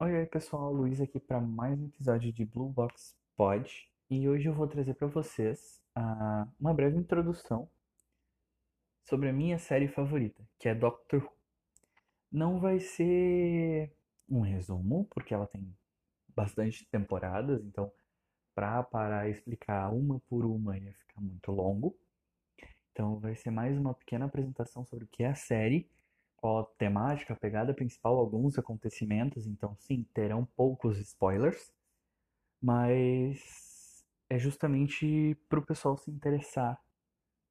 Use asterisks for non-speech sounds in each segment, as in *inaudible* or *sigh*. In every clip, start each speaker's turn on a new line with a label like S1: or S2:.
S1: Oi, oi pessoal, Luiz aqui para mais um episódio de Blue Box Pod e hoje eu vou trazer para vocês ah, uma breve introdução sobre a minha série favorita, que é Doctor Who. Não vai ser um resumo, porque ela tem bastante temporadas, então para parar e explicar uma por uma ia ficar muito longo. Então vai ser mais uma pequena apresentação sobre o que é a série a temática, a pegada principal, alguns acontecimentos, então sim, terão poucos spoilers, mas é justamente para o pessoal se interessar,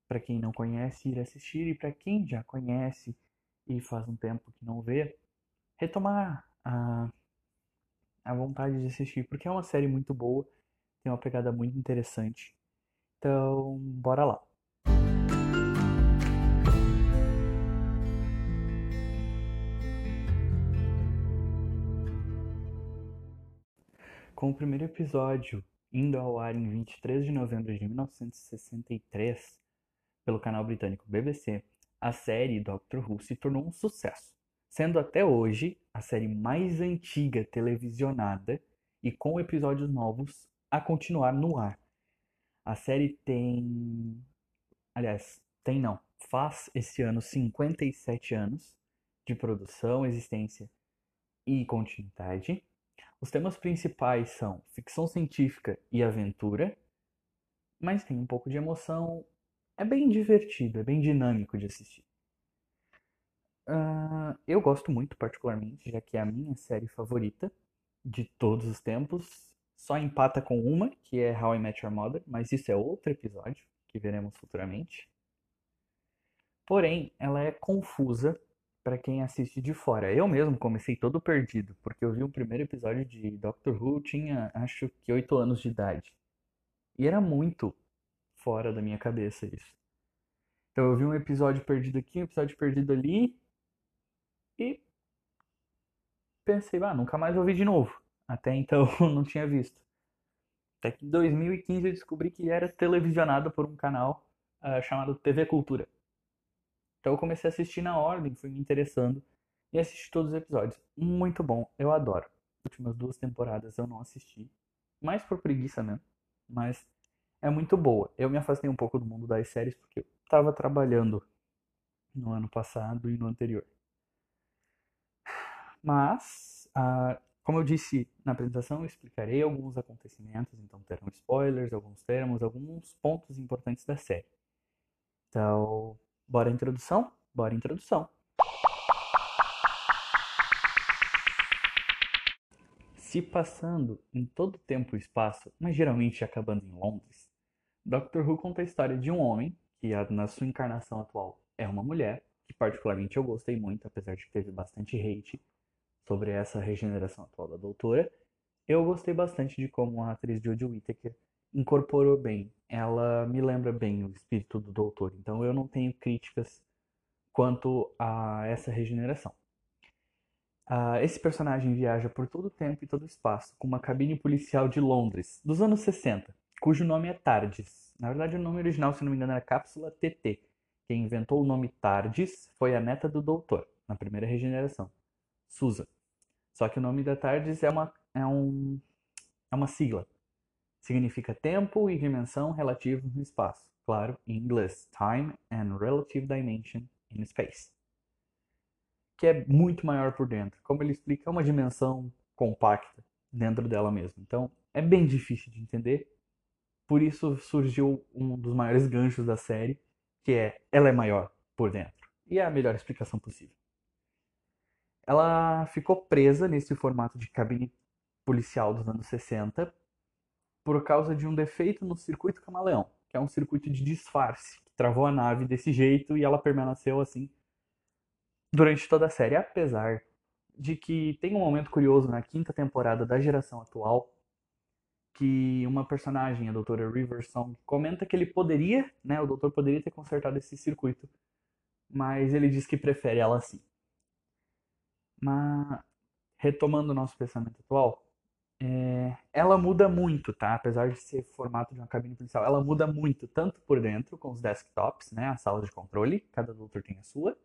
S1: para quem não conhece ir assistir e para quem já conhece e faz um tempo que não vê, retomar a, a vontade de assistir, porque é uma série muito boa, tem uma pegada muito interessante. Então, bora lá. Com o primeiro episódio indo ao ar em 23 de novembro de 1963 pelo canal britânico BBC, a série Doctor Who se tornou um sucesso, sendo até hoje a série mais antiga televisionada e com episódios novos a continuar no ar. A série tem. Aliás, tem não. Faz esse ano 57 anos de produção, existência e continuidade. Os temas principais são ficção científica e aventura, mas tem um pouco de emoção. É bem divertido, é bem dinâmico de assistir. Uh, eu gosto muito, particularmente, já que é a minha série favorita de todos os tempos. Só empata com uma, que é How I Met Your Mother, mas isso é outro episódio que veremos futuramente. Porém, ela é confusa para quem assiste de fora. Eu mesmo comecei todo perdido, porque eu vi o primeiro episódio de Doctor Who, tinha acho que 8 anos de idade. E era muito fora da minha cabeça isso. Então eu vi um episódio perdido aqui, um episódio perdido ali, e pensei, ah, nunca mais vou ver de novo. Até então *laughs* não tinha visto. Até que em 2015 eu descobri que era televisionado por um canal uh, chamado TV Cultura. Então eu comecei a assistir na ordem, fui me interessando e assisti todos os episódios. Muito bom, eu adoro. As últimas duas temporadas eu não assisti, mais por preguiça mesmo, mas é muito boa. Eu me afastei um pouco do mundo das séries porque eu estava trabalhando no ano passado e no anterior. Mas, ah, como eu disse na apresentação, eu explicarei alguns acontecimentos, então terão spoilers, alguns termos, alguns pontos importantes da série. Então, Bora introdução? Bora introdução. Se passando em todo tempo e espaço, mas geralmente acabando em Londres, Doctor Who conta a história de um homem, que na sua encarnação atual é uma mulher, que particularmente eu gostei muito, apesar de que teve bastante hate sobre essa regeneração atual da doutora. Eu gostei bastante de como a atriz Jodie Whittaker incorporou bem. Ela me lembra bem o espírito do doutor. Então eu não tenho críticas quanto a essa regeneração. Uh, esse personagem viaja por todo o tempo e todo o espaço com uma cabine policial de Londres, dos anos 60, cujo nome é TARDIS. Na verdade, o nome original, se não me engano, era Cápsula TT. Quem inventou o nome TARDIS foi a neta do doutor, na primeira regeneração, Susan. Só que o nome da TARDIS é uma, é um, é uma sigla significa tempo e dimensão relativos no espaço. Claro, em inglês, time and relative dimension in space. Que é muito maior por dentro. Como ele explica, é uma dimensão compacta dentro dela mesma. Então, é bem difícil de entender. Por isso surgiu um dos maiores ganchos da série, que é ela é maior por dentro. E é a melhor explicação possível. Ela ficou presa nesse formato de cabine policial dos anos 60 por causa de um defeito no circuito camaleão, que é um circuito de disfarce, que travou a nave desse jeito e ela permaneceu assim durante toda a série, apesar de que tem um momento curioso na quinta temporada da geração atual que uma personagem, a doutora Riversong, comenta que ele poderia, né, o doutor poderia ter consertado esse circuito, mas ele diz que prefere ela assim. Mas retomando o nosso pensamento atual, é, ela muda muito, tá? Apesar de ser formato de uma cabine policial, ela muda muito, tanto por dentro, com os desktops, né? As salas de controle, cada doutor tem a sua,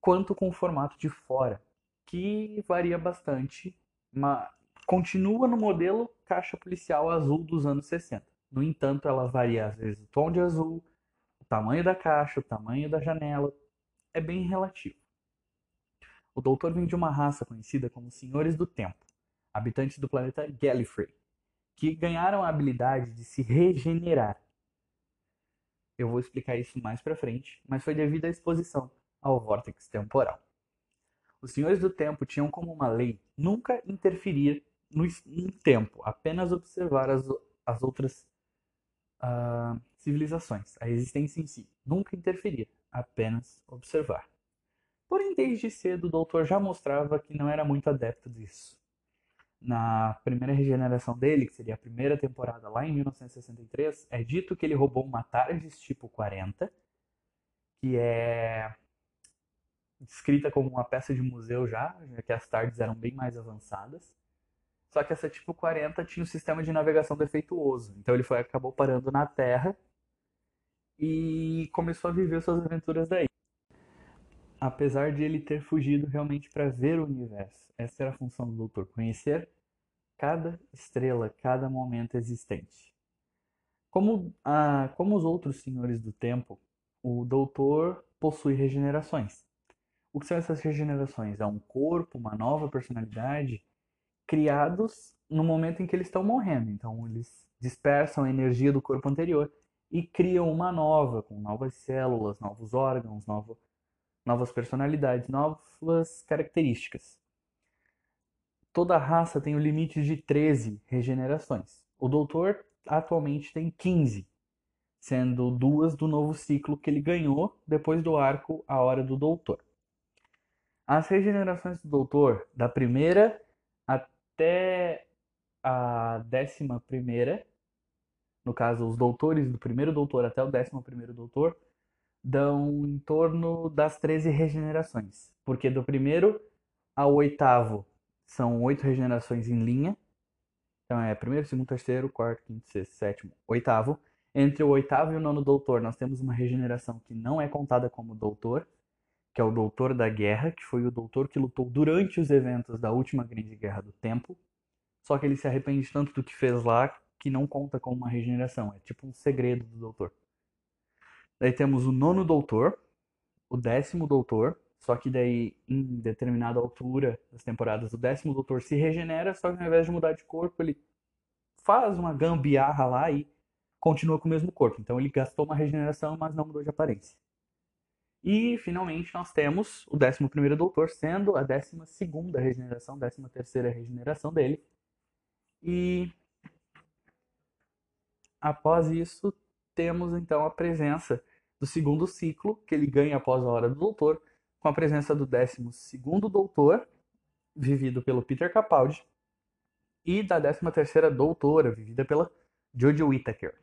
S1: quanto com o formato de fora, que varia bastante uma, continua no modelo caixa policial azul dos anos 60. No entanto, ela varia às vezes o tom de azul, o tamanho da caixa, o tamanho da janela. É bem relativo. O doutor vem de uma raça conhecida como Senhores do Tempo, habitantes do planeta Gallifrey, que ganharam a habilidade de se regenerar. Eu vou explicar isso mais pra frente, mas foi devido à exposição ao vórtice temporal. Os senhores do tempo tinham como uma lei nunca interferir no, no tempo, apenas observar as, as outras uh, civilizações, a existência em si. Nunca interferir, apenas observar. Porém, desde cedo, o doutor já mostrava que não era muito adepto disso. Na primeira regeneração dele, que seria a primeira temporada lá em 1963, é dito que ele roubou uma TARDIS tipo 40, que é descrita como uma peça de museu já, já que as tardes eram bem mais avançadas. Só que essa tipo 40 tinha um sistema de navegação defeituoso. Então ele foi acabou parando na Terra e começou a viver suas aventuras daí. Apesar de ele ter fugido realmente para ver o universo. Essa era a função do doutor, conhecer cada estrela, cada momento existente. Como, ah, como os outros senhores do tempo, o doutor possui regenerações. O que são essas regenerações? É um corpo, uma nova personalidade criados no momento em que eles estão morrendo. Então, eles dispersam a energia do corpo anterior e criam uma nova, com novas células, novos órgãos, novo, novas personalidades, novas características. Toda raça tem o limite de 13 regenerações. O doutor atualmente tem 15, sendo duas do novo ciclo que ele ganhou depois do arco A Hora do Doutor. As regenerações do doutor, da primeira até a décima primeira, no caso, os doutores do primeiro doutor até o décimo primeiro doutor, dão em torno das 13 regenerações. Porque do primeiro ao oitavo são oito regenerações em linha. Então é primeiro, segundo, terceiro, quarto, quinto, sexto, sétimo, oitavo. Entre o oitavo e o nono doutor, nós temos uma regeneração que não é contada como doutor, que é o Doutor da Guerra, que foi o doutor que lutou durante os eventos da última Grande Guerra do Tempo. Só que ele se arrepende tanto do que fez lá que não conta como uma regeneração. É tipo um segredo do doutor. Daí temos o nono doutor, o décimo doutor, só que daí em determinada altura das temporadas o décimo doutor se regenera, só que ao invés de mudar de corpo ele faz uma gambiarra lá e continua com o mesmo corpo. Então ele gastou uma regeneração, mas não mudou de aparência. E, finalmente, nós temos o 11º Doutor sendo a 12ª regeneração, 13ª regeneração dele. E, após isso, temos, então, a presença do segundo ciclo, que ele ganha após a Hora do Doutor, com a presença do 12º Doutor, vivido pelo Peter Capaldi, e da 13ª Doutora, vivida pela Jodie Whittaker.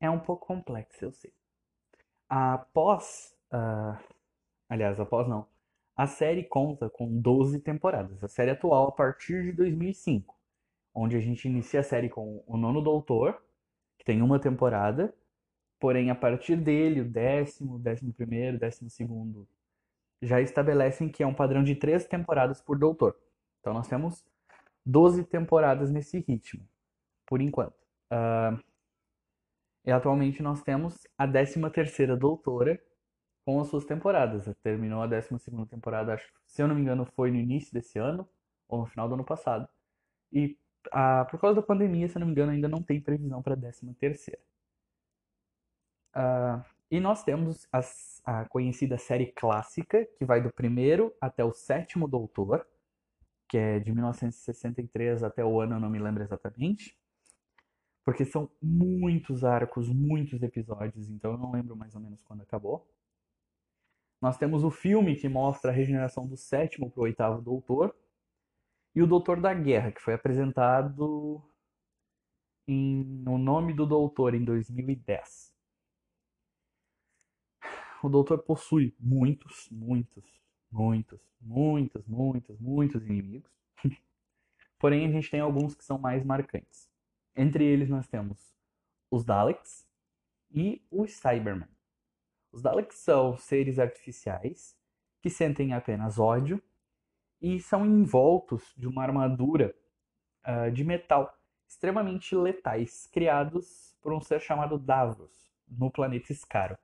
S1: É um pouco complexo, eu sei. Após. Uh, aliás, após não. A série conta com 12 temporadas. A série atual a partir de 2005, onde a gente inicia a série com o Nono Doutor, tem uma temporada, porém a partir dele, o décimo, décimo primeiro, décimo segundo, já estabelecem que é um padrão de três temporadas por Doutor. Então nós temos 12 temporadas nesse ritmo, por enquanto. Uh, e atualmente nós temos a 13ª Doutora com as suas temporadas. Terminou a 12ª temporada, acho, se eu não me engano, foi no início desse ano ou no final do ano passado. E por causa da pandemia, se não me engano, ainda não tem previsão para a 13ª. Uh, e nós temos as, a conhecida série clássica, que vai do primeiro até o sétimo Doutor, que é de 1963 até o ano, eu não me lembro exatamente. Porque são muitos arcos, muitos episódios, então eu não lembro mais ou menos quando acabou. Nós temos o filme que mostra a regeneração do sétimo para o oitavo doutor. E o Doutor da Guerra, que foi apresentado em O Nome do Doutor em 2010. O Doutor possui muitos, muitos, muitos, muitos, muitos, muitos inimigos. *laughs* Porém, a gente tem alguns que são mais marcantes. Entre eles nós temos os Daleks e os Cybermen. Os Daleks são seres artificiais que sentem apenas ódio e são envoltos de uma armadura uh, de metal extremamente letais, criados por um ser chamado Davros, no planeta Scaro.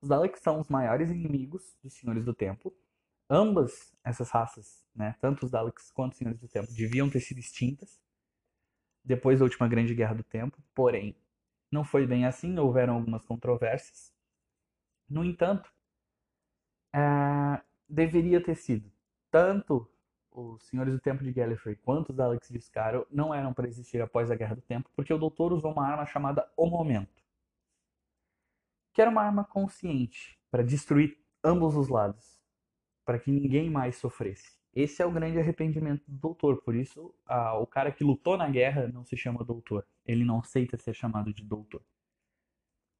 S1: Os Daleks são os maiores inimigos dos Senhores do Tempo. Ambas essas raças, né, tanto os Daleks quanto os Senhores do Tempo, deviam ter sido extintas depois da última Grande Guerra do Tempo, porém, não foi bem assim, houveram algumas controvérsias. No entanto, é, deveria ter sido tanto os Senhores do Tempo de Gallifrey quanto os Daleks de não eram para existir após a Guerra do Tempo, porque o Doutor usou uma arma chamada O Momento, que era uma arma consciente para destruir ambos os lados, para que ninguém mais sofresse. Esse é o grande arrependimento do Doutor, por isso a, o cara que lutou na guerra não se chama Doutor, ele não aceita ser chamado de Doutor,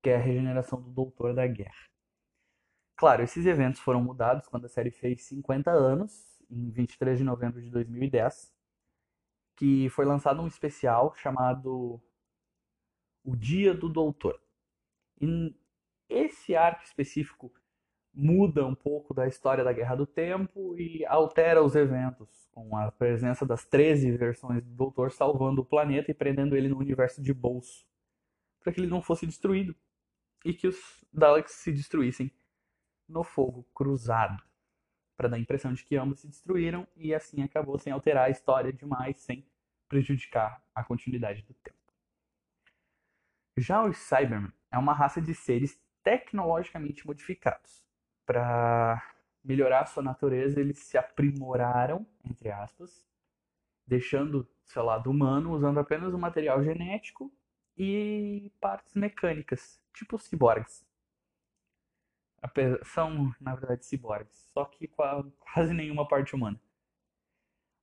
S1: que é a regeneração do Doutor da Guerra. Claro, esses eventos foram mudados quando a série fez 50 anos em 23 de novembro de 2010, que foi lançado um especial chamado O Dia do Doutor. E esse arco específico muda um pouco da história da Guerra do Tempo e altera os eventos, com a presença das 13 versões do Doutor salvando o planeta e prendendo ele no universo de bolso, para que ele não fosse destruído e que os Daleks se destruíssem no fogo cruzado para dar a impressão de que ambos se destruíram e assim acabou sem alterar a história demais, sem prejudicar a continuidade do tempo. Já os Cybermen é uma raça de seres tecnologicamente modificados. Para melhorar sua natureza, eles se aprimoraram, entre aspas, deixando seu lado humano, usando apenas o material genético e partes mecânicas, tipo ciborgues são, na verdade, ciborgues, só que com a, quase nenhuma parte humana.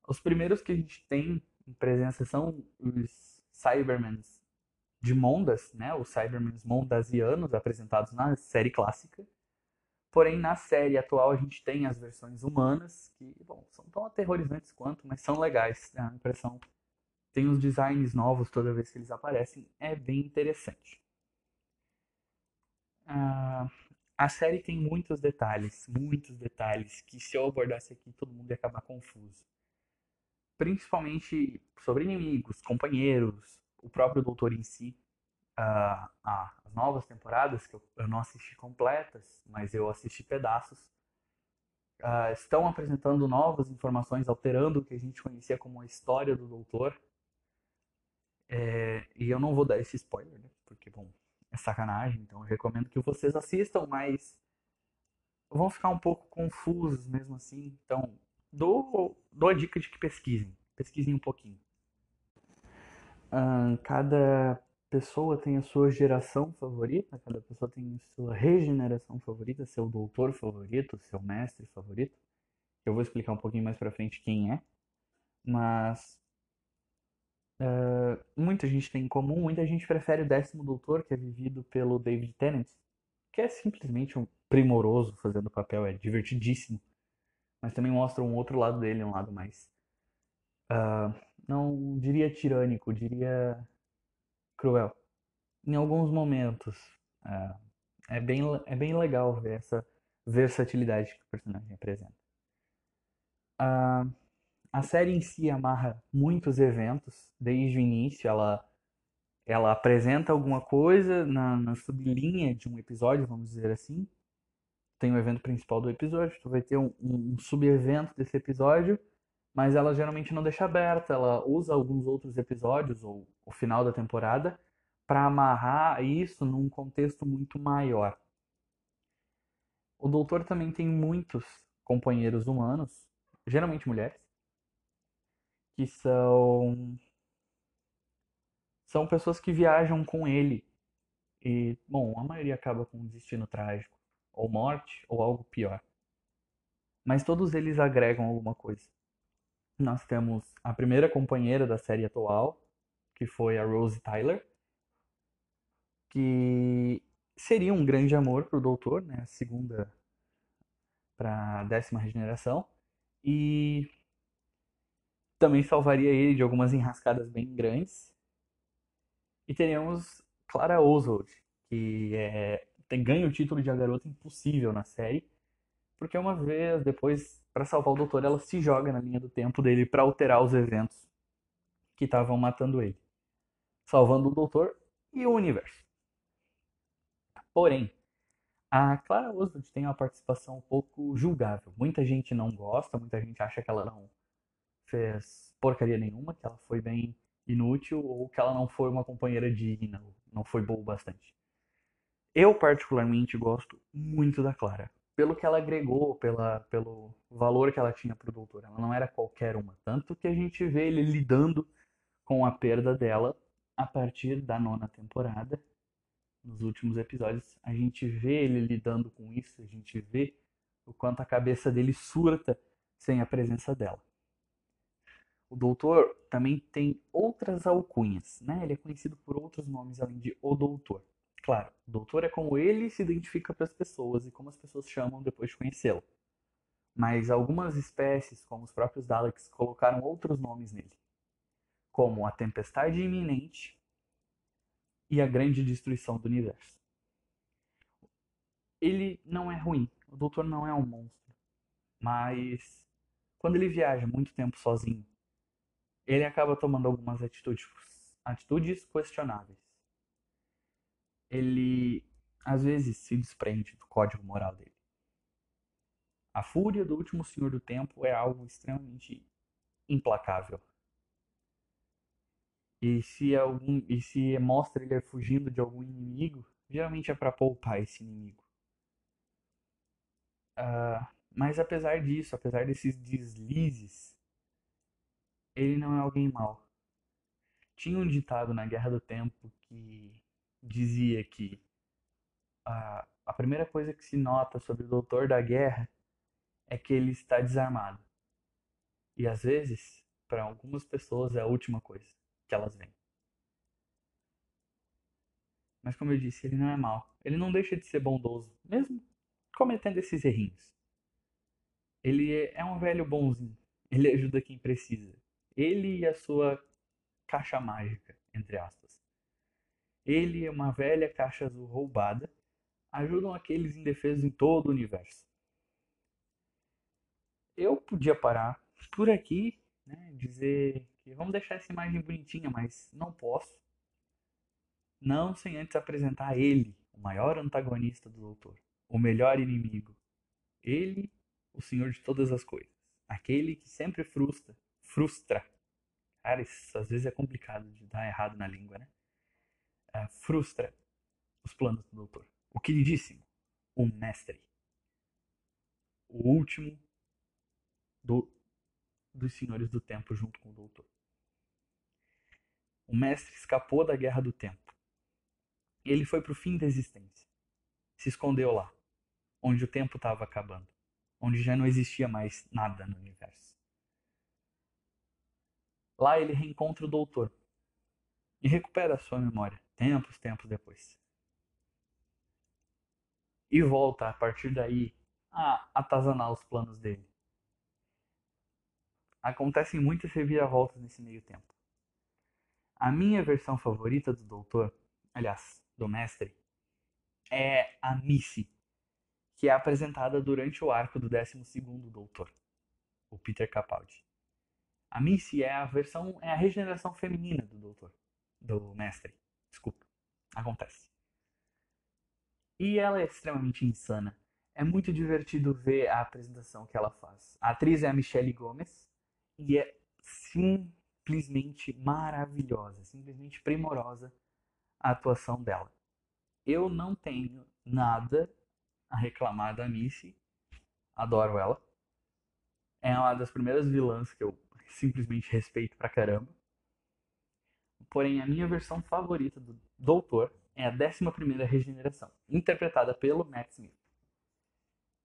S1: Os primeiros que a gente tem em presença são os Cybermans de Mondas, né? Os Cybermans mondasianos apresentados na série clássica. Porém, na série atual a gente tem as versões humanas, que, bom, são tão aterrorizantes quanto, mas são legais. A impressão tem uns designs novos toda vez que eles aparecem, é bem interessante. Uh, a série tem muitos detalhes, muitos detalhes, que se eu abordasse aqui todo mundo ia acabar confuso. Principalmente sobre inimigos, companheiros, o próprio doutor em si. Uh, ah, as novas temporadas, que eu, eu, não assisti completas, mas eu assisti pedaços, uh, estão apresentando novas informações, alterando o que a gente conhecia como a história do doutor. É, e eu não vou dar esse spoiler, né? Porque, bom, é sacanagem, então eu recomendo que vocês assistam, mas vão ficar um pouco confusos mesmo assim. Então, dou, dou a dica de que pesquisem. Pesquisem um pouquinho. Uh, cada pessoa tem a sua geração favorita, cada pessoa tem a sua regeneração favorita, seu doutor favorito, seu mestre favorito. Eu vou explicar um pouquinho mais pra frente quem é. Mas Uh, muita gente tem em comum, muita gente prefere o décimo doutor, que é vivido pelo David Tennant, que é simplesmente um primoroso fazendo o papel, é divertidíssimo. Mas também mostra um outro lado dele, um lado mais. Uh, não diria tirânico, diria cruel. Em alguns momentos. Uh, é, bem, é bem legal ver essa versatilidade que o personagem apresenta. Uh, a série em si amarra muitos eventos desde o início. Ela, ela apresenta alguma coisa na, na sublinha de um episódio, vamos dizer assim. Tem o evento principal do episódio, tu vai ter um, um, um sub-evento desse episódio, mas ela geralmente não deixa aberta. Ela usa alguns outros episódios ou o final da temporada para amarrar isso num contexto muito maior. O doutor também tem muitos companheiros humanos, geralmente mulheres, que são são pessoas que viajam com ele. E bom a maioria acaba com um destino trágico ou morte ou algo pior. Mas todos eles agregam alguma coisa. Nós temos a primeira companheira da série atual que foi a Rose Tyler que seria um grande amor pro doutor né a segunda para décima regeneração. E também salvaria ele de algumas enrascadas bem grandes. E teríamos Clara Oswald, que é, tem, ganha o título de A Garota Impossível na série, porque uma vez, depois para salvar o doutor, ela se joga na linha do tempo dele para alterar os eventos que estavam matando ele, salvando o doutor e o universo. Porém, a Clara Oswald tem uma participação um pouco julgável. Muita gente não gosta, muita gente acha que ela não fez porcaria nenhuma, que ela foi bem inútil ou que ela não foi uma companheira digna, não foi boa o bastante. Eu particularmente gosto muito da Clara, pelo que ela agregou, pela, pelo valor que ela tinha para o doutor. Ela não era qualquer uma, tanto que a gente vê ele lidando com a perda dela a partir da nona temporada. Nos últimos episódios, a gente vê ele lidando com isso, a gente vê o quanto a cabeça dele surta sem a presença dela. O doutor também tem outras alcunhas, né? Ele é conhecido por outros nomes além de o doutor. Claro, o doutor é como ele se identifica para as pessoas e como as pessoas chamam depois de conhecê-lo. Mas algumas espécies, como os próprios Daleks, colocaram outros nomes nele, como a tempestade iminente e a grande destruição do universo. Ele não é ruim, o doutor não é um monstro, mas quando ele viaja muito tempo sozinho, ele acaba tomando algumas atitudes, atitudes questionáveis. Ele às vezes se desprende do código moral dele. A fúria do último senhor do tempo é algo extremamente implacável. E se algum e se mostra ele fugindo de algum inimigo, geralmente é para poupar esse inimigo. Uh, mas apesar disso, apesar desses deslizes, ele não é alguém mau. Tinha um ditado na Guerra do Tempo que dizia que a, a primeira coisa que se nota sobre o Doutor da Guerra é que ele está desarmado. E às vezes, para algumas pessoas, é a última coisa que elas veem. Mas como eu disse, ele não é mau. Ele não deixa de ser bondoso, mesmo cometendo esses errinhos. Ele é um velho bonzinho. Ele ajuda quem precisa ele e a sua caixa mágica, entre aspas. Ele e uma velha caixa azul roubada ajudam aqueles indefesos em todo o universo. Eu podia parar por aqui, né, dizer que vamos deixar essa imagem bonitinha, mas não posso. Não sem antes apresentar ele, o maior antagonista do Doutor, o melhor inimigo. Ele, o senhor de todas as coisas, aquele que sempre frustra frustra. Cara, isso às vezes é complicado de dar errado na língua, né? Uh, frustra os planos do doutor. O queridíssimo, o mestre. O último do, dos senhores do tempo junto com o doutor. O mestre escapou da guerra do tempo. Ele foi para o fim da existência. Se escondeu lá, onde o tempo estava acabando, onde já não existia mais nada no universo. Lá ele reencontra o doutor e recupera a sua memória, tempos, tempos depois. E volta a partir daí a atazanar os planos dele. Acontecem muitas reviravoltas nesse meio tempo. A minha versão favorita do doutor, aliás, do mestre, é a Missy, que é apresentada durante o arco do 12 doutor, o Peter Capaldi. A Missy é a versão, é a regeneração feminina do doutor, do mestre. Desculpa. Acontece. E ela é extremamente insana. É muito divertido ver a apresentação que ela faz. A atriz é a Michelle Gomes e é simplesmente maravilhosa, simplesmente primorosa a atuação dela. Eu não tenho nada a reclamar da Missy. Adoro ela. É uma das primeiras vilãs que eu simplesmente respeito pra caramba. Porém, a minha versão favorita do Doutor é a 11 Regeneração, interpretada pelo Matt Smith.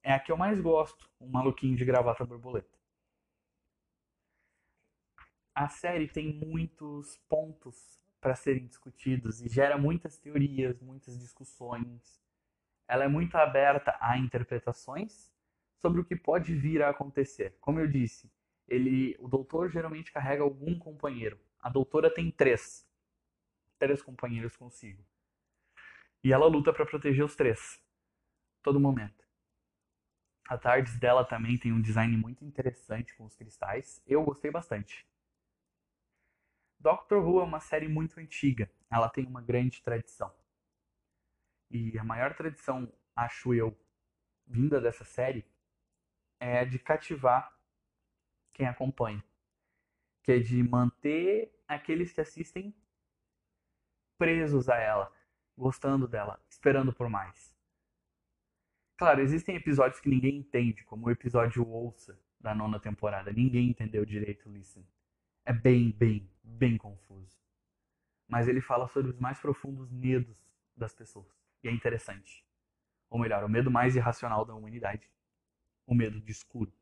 S1: É a que eu mais gosto, um maluquinho de gravata borboleta. A série tem muitos pontos para serem discutidos e gera muitas teorias, muitas discussões. Ela é muito aberta a interpretações sobre o que pode vir a acontecer. Como eu disse, ele, o doutor geralmente carrega algum companheiro. A doutora tem três, três companheiros consigo. E ela luta para proteger os três, todo momento. A TARDIS dela também tem um design muito interessante com os cristais. Eu gostei bastante. Doctor Who é uma série muito antiga. Ela tem uma grande tradição. E a maior tradição, acho eu, vinda dessa série é de cativar quem acompanha. Que é de manter aqueles que assistem presos a ela, gostando dela, esperando por mais. Claro, existem episódios que ninguém entende, como o episódio Ouça da nona temporada. Ninguém entendeu direito Listen. É bem, bem, bem confuso. Mas ele fala sobre os mais profundos medos das pessoas. E é interessante. Ou melhor, o medo mais irracional da humanidade. O medo de escuro.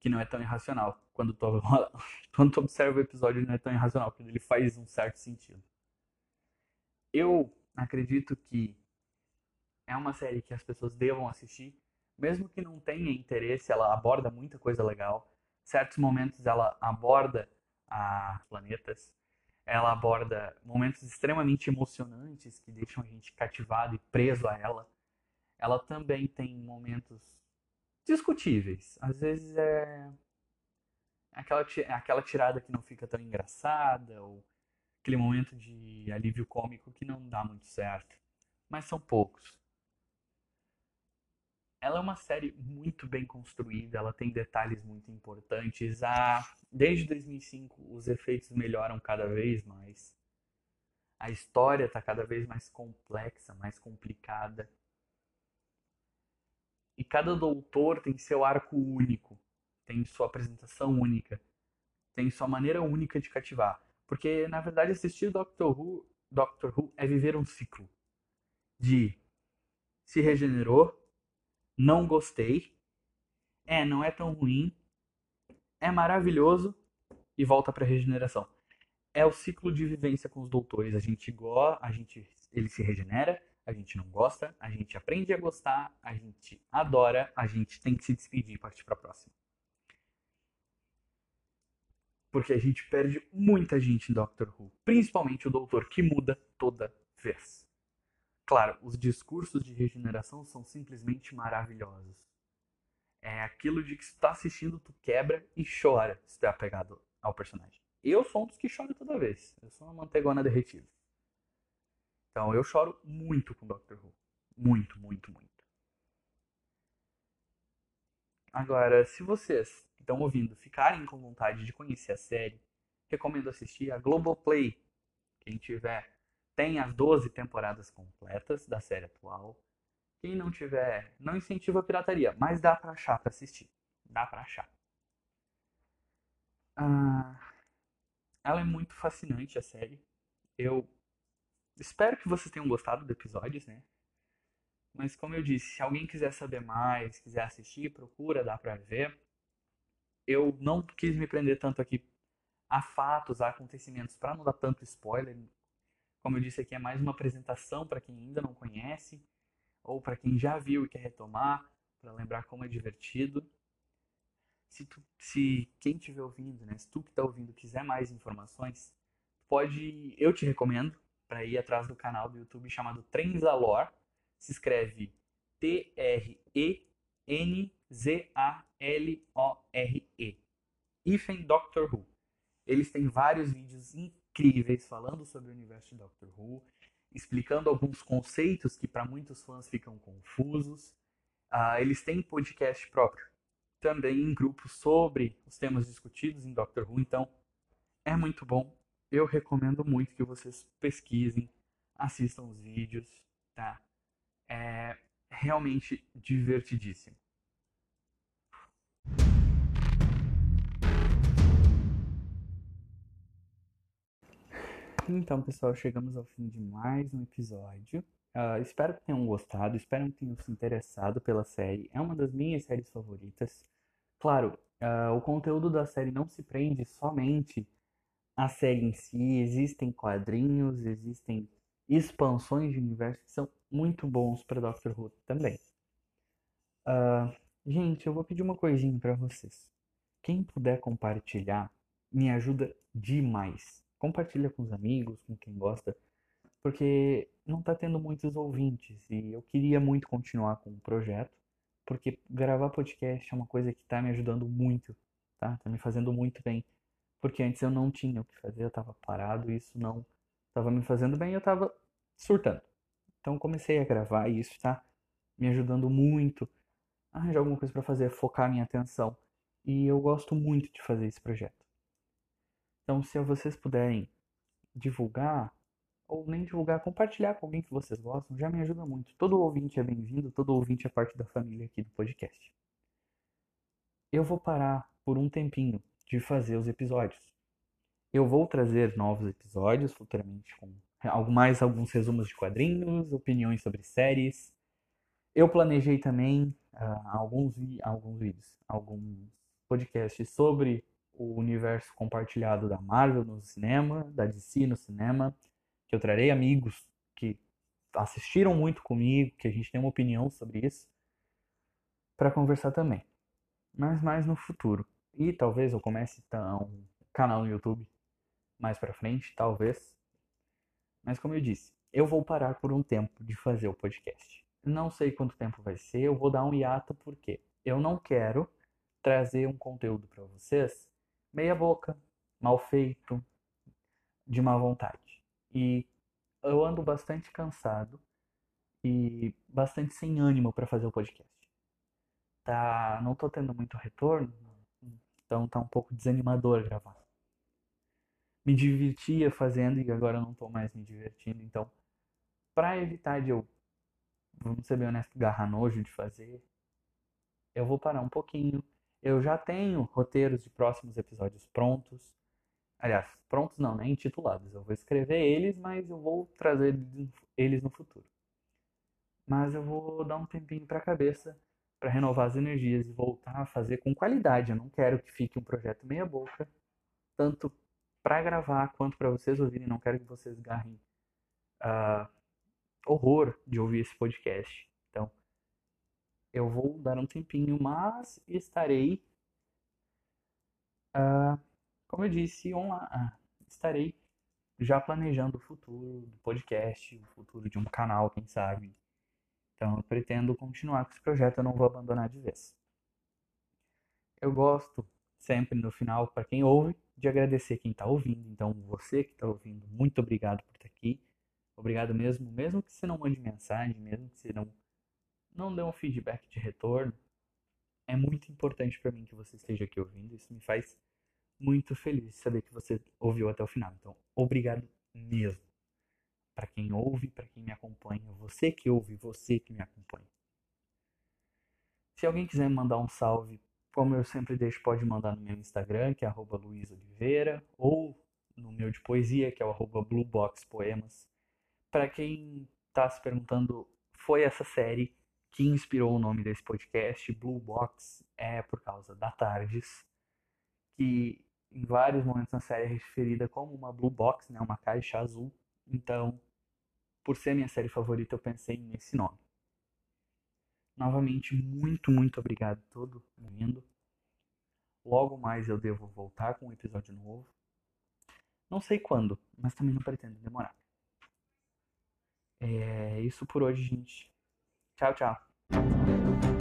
S1: Que não é tão irracional. Quando tu, *laughs* quando tu observa o episódio, ele não é tão irracional, porque ele faz um certo sentido. Eu acredito que é uma série que as pessoas devam assistir, mesmo que não tenha interesse, ela aborda muita coisa legal. Certos momentos ela aborda a planetas, ela aborda momentos extremamente emocionantes que deixam a gente cativado e preso a ela. Ela também tem momentos discutíveis. Às vezes é aquela, aquela tirada que não fica tão engraçada, ou aquele momento de alívio cômico que não dá muito certo. Mas são poucos. Ela é uma série muito bem construída, ela tem detalhes muito importantes. A, desde 2005, os efeitos melhoram cada vez mais. A história está cada vez mais complexa, mais complicada. E cada doutor tem seu arco único, tem sua apresentação única, tem sua maneira única de cativar. Porque, na verdade, assistir Doctor Who, Doctor Who é viver um ciclo de se regenerou, não gostei, é, não é tão ruim, é maravilhoso e volta para regeneração. É o ciclo de vivência com os doutores. A gente gosta, a gente ele se regenera, a gente não gosta, a gente aprende a gostar, a gente adora, a gente tem que se despedir e partir para a próxima. Porque a gente perde muita gente em Doctor Who, principalmente o doutor que muda toda vez. Claro, os discursos de regeneração são simplesmente maravilhosos. É aquilo de que se tu tá assistindo, tu quebra e chora se tu é apegado ao personagem. Eu sou um dos que chora toda vez. Eu sou uma mantegona derretida. Então eu choro muito com Doctor Who. Muito, muito, muito. Agora, se vocês que estão ouvindo ficarem com vontade de conhecer a série, recomendo assistir a Globoplay. Quem tiver tem as 12 temporadas completas da série atual. Quem não tiver, não incentiva a pirataria, mas dá pra achar pra assistir. Dá pra achar. Ah, ela é muito fascinante a série. Eu espero que vocês tenham gostado do episódio, né? Mas como eu disse, se alguém quiser saber mais, quiser assistir, procura, dá pra ver. Eu não quis me prender tanto aqui a fatos, a acontecimentos, para não dar tanto spoiler. Como eu disse aqui, é mais uma apresentação para quem ainda não conhece, ou para quem já viu e quer retomar, para lembrar como é divertido. Se, tu, se quem estiver ouvindo, né, se tu que está ouvindo quiser mais informações, pode, eu te recomendo para ir atrás do canal do YouTube chamado Trenzalore. Se escreve T-R-E-N-Z-A-L-O-R-E. Ifen Doctor Who. Eles têm vários vídeos incríveis falando sobre o universo de Doctor Who, explicando alguns conceitos que para muitos fãs ficam confusos. Uh, eles têm podcast próprio, também em grupos sobre os temas discutidos em Doctor Who, então é muito bom. Eu recomendo muito que vocês pesquisem, assistam os vídeos, tá? É realmente divertidíssimo. Então, pessoal, chegamos ao fim de mais um episódio. Uh, espero que tenham gostado, espero que tenham se interessado pela série. É uma das minhas séries favoritas. Claro, uh, o conteúdo da série não se prende somente à série em si. Existem quadrinhos, existem expansões de universo que são muito bons para Doctor Who também. Uh, gente, eu vou pedir uma coisinha para vocês. Quem puder compartilhar, me ajuda demais compartilha com os amigos, com quem gosta, porque não está tendo muitos ouvintes e eu queria muito continuar com o projeto, porque gravar podcast é uma coisa que tá me ajudando muito, tá? Tá me fazendo muito bem. Porque antes eu não tinha o que fazer, eu tava parado isso não tava me fazendo bem, eu tava surtando. Então comecei a gravar e isso tá me ajudando muito a arranjar alguma coisa para fazer, focar minha atenção. E eu gosto muito de fazer esse projeto. Então, se vocês puderem divulgar, ou nem divulgar, compartilhar com alguém que vocês gostam, já me ajuda muito. Todo ouvinte é bem-vindo, todo ouvinte é parte da família aqui do podcast. Eu vou parar por um tempinho de fazer os episódios. Eu vou trazer novos episódios futuramente com mais alguns resumos de quadrinhos, opiniões sobre séries. Eu planejei também uh, alguns, alguns vídeos, alguns podcasts sobre o universo compartilhado da Marvel no cinema, da DC no cinema, que eu trarei amigos que assistiram muito comigo, que a gente tem uma opinião sobre isso, para conversar também. Mas mais no futuro. E talvez eu comece então, um canal no YouTube mais para frente, talvez. Mas como eu disse, eu vou parar por um tempo de fazer o podcast. Não sei quanto tempo vai ser, eu vou dar um hiato porque eu não quero trazer um conteúdo para vocês meia boca, mal feito, de má vontade. E eu ando bastante cansado e bastante sem ânimo para fazer o podcast. Tá, não tô tendo muito retorno, então tá um pouco desanimador gravar. Me divertia fazendo e agora não tô mais me divertindo, então para evitar de eu, vamos ser bem honesto, garrar nojo de fazer, eu vou parar um pouquinho. Eu já tenho roteiros de próximos episódios prontos. Aliás, prontos não, né? Intitulados. Eu vou escrever eles, mas eu vou trazer eles no futuro. Mas eu vou dar um tempinho para a cabeça para renovar as energias e voltar a fazer com qualidade. Eu não quero que fique um projeto meia boca, tanto para gravar quanto para vocês ouvirem. Não quero que vocês garrem uh, horror de ouvir esse podcast. Então, eu vou dar um tempinho, mas estarei, uh, como eu disse, online, uh, estarei já planejando o futuro do podcast, o futuro de um canal, quem sabe. Então eu pretendo continuar com esse projeto, eu não vou abandonar de vez. Eu gosto sempre no final, para quem ouve, de agradecer quem está ouvindo. Então você que está ouvindo, muito obrigado por estar tá aqui. Obrigado mesmo, mesmo que você não mande mensagem, mesmo que você não não dê um feedback de retorno, é muito importante para mim que você esteja aqui ouvindo. Isso me faz muito feliz saber que você ouviu até o final. Então, obrigado mesmo. Para quem ouve, para quem me acompanha, você que ouve, você que me acompanha. Se alguém quiser mandar um salve, como eu sempre deixo, pode mandar no meu Instagram, que é @luizoliveira, ou no meu de poesia, que é o blueboxpoemas. Para quem está se perguntando, foi essa série que inspirou o nome desse podcast, Blue Box, é por causa da Tardes, que em vários momentos na série é referida como uma Blue Box, né, uma caixa azul. Então, por ser minha série favorita, eu pensei nesse nome. Novamente, muito, muito obrigado a todo mundo. Logo mais eu devo voltar com um episódio novo. Não sei quando, mas também não pretendo demorar. É isso por hoje, gente. Tchau, tchau.